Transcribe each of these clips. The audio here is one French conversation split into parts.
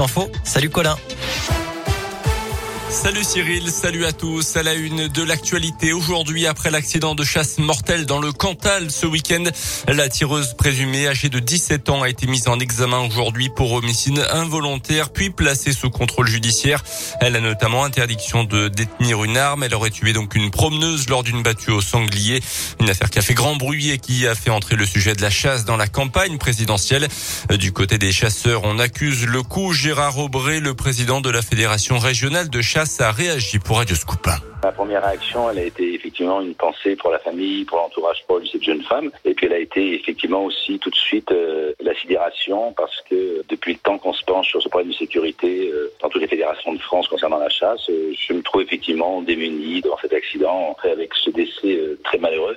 Info, salut Colin. Salut Cyril, salut à tous. À la une de l'actualité aujourd'hui, après l'accident de chasse mortel dans le Cantal ce week-end, la tireuse présumée âgée de 17 ans a été mise en examen aujourd'hui pour homicide involontaire puis placée sous contrôle judiciaire. Elle a notamment interdiction de détenir une arme. Elle aurait tué donc une promeneuse lors d'une battue au sanglier. Une affaire qui a fait grand bruit et qui a fait entrer le sujet de la chasse dans la campagne présidentielle. Du côté des chasseurs, on accuse le coup Gérard Aubray, le président de la Fédération régionale de chasse ça a réagi pour Radio Scoop. Ma première réaction, elle a été effectivement une pensée pour la famille, pour l'entourage proche de cette jeune femme. Et puis elle a été effectivement aussi tout de suite euh, la sidération parce que depuis le temps qu'on se penche sur ce problème de sécurité euh, dans toutes les fédérations de France concernant la chasse, euh, je me trouve effectivement démuni devant cet accident avec ce décès euh, très malheureux.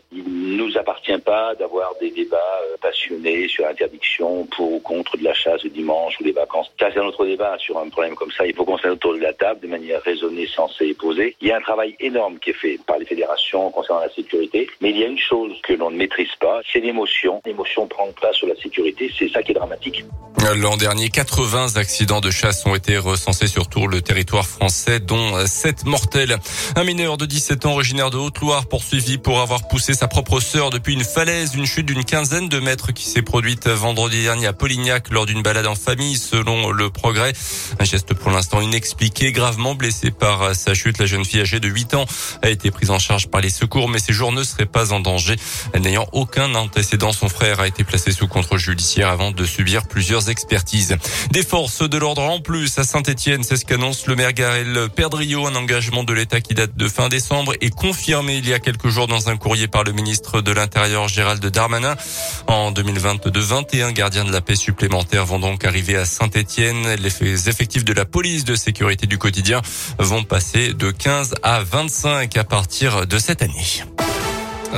Nous appartient pas d'avoir des débats euh, passionnés sur l'interdiction pour ou contre de la chasse le dimanche ou les vacances. Ça, c'est un autre débat sur un problème comme ça. Il faut qu'on se autour de la table de manière raisonnée, sensée et posée. Il y a un travail énorme qui est fait par les fédérations concernant la sécurité. Mais il y a une chose que l'on ne maîtrise pas, c'est l'émotion. L'émotion prend place sur la sécurité, c'est ça qui est dramatique. L'an dernier, 80 accidents de chasse ont été recensés sur tout le territoire français, dont 7 mortels. Un mineur de 17 ans originaire de Haute-Loire poursuivi pour avoir poussé sa propre sœur depuis une falaise, une chute d'une quinzaine de mètres qui s'est produite vendredi dernier à Polignac lors d'une balade en famille, selon le progrès. Un geste pour l'instant inexpliqué, gravement blessé par sa chute. La jeune fille âgée de 8 ans a été prise en charge par les secours, mais ses jours ne seraient pas en danger. N'ayant aucun antécédent, son frère a été placé sous contrôle judiciaire avant de subir plusieurs expertises. Des forces de l'ordre en plus à Saint-Etienne, c'est ce qu'annonce le maire Garel un engagement de l'État qui date de fin décembre et confirmé il y a quelques jours dans un courrier par le ministre de l'Intérieur Gérald Darmanin. En 2022, 21 gardiens de la paix supplémentaires vont donc arriver à Saint-Etienne. Les effectifs de la police de sécurité du quotidien vont passer de 15 à 25 à partir de cette année.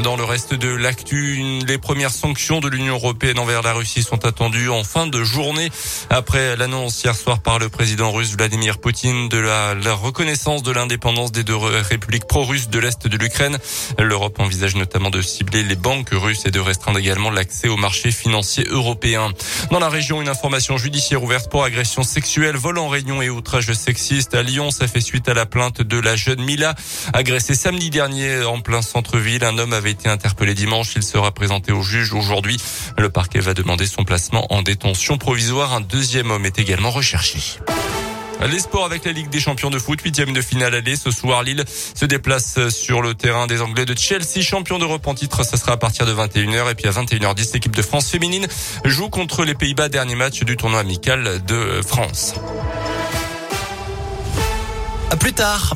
Dans le reste de l'actu, les premières sanctions de l'Union européenne envers la Russie sont attendues en fin de journée après l'annonce hier soir par le président russe Vladimir Poutine de la, la reconnaissance de l'indépendance des deux républiques pro-russes de l'Est de l'Ukraine. L'Europe envisage notamment de cibler les banques russes et de restreindre également l'accès aux marchés financiers européens. Dans la région, une information judiciaire ouverte pour agression sexuelle, vol en réunion et outrage sexiste à Lyon. Ça fait suite à la plainte de la jeune Mila, agressée samedi dernier en plein centre-ville. Un homme avait été interpellé dimanche. Il sera présenté au juge aujourd'hui. Le parquet va demander son placement en détention provisoire. Un deuxième homme est également recherché. Les sports avec la Ligue des champions de foot, huitième de finale aller. Ce soir, Lille se déplace sur le terrain des Anglais de Chelsea, champion d'Europe en titre. Ça sera à partir de 21h. Et puis à 21h10, l'équipe de France féminine joue contre les Pays-Bas, dernier match du tournoi amical de France. À plus tard.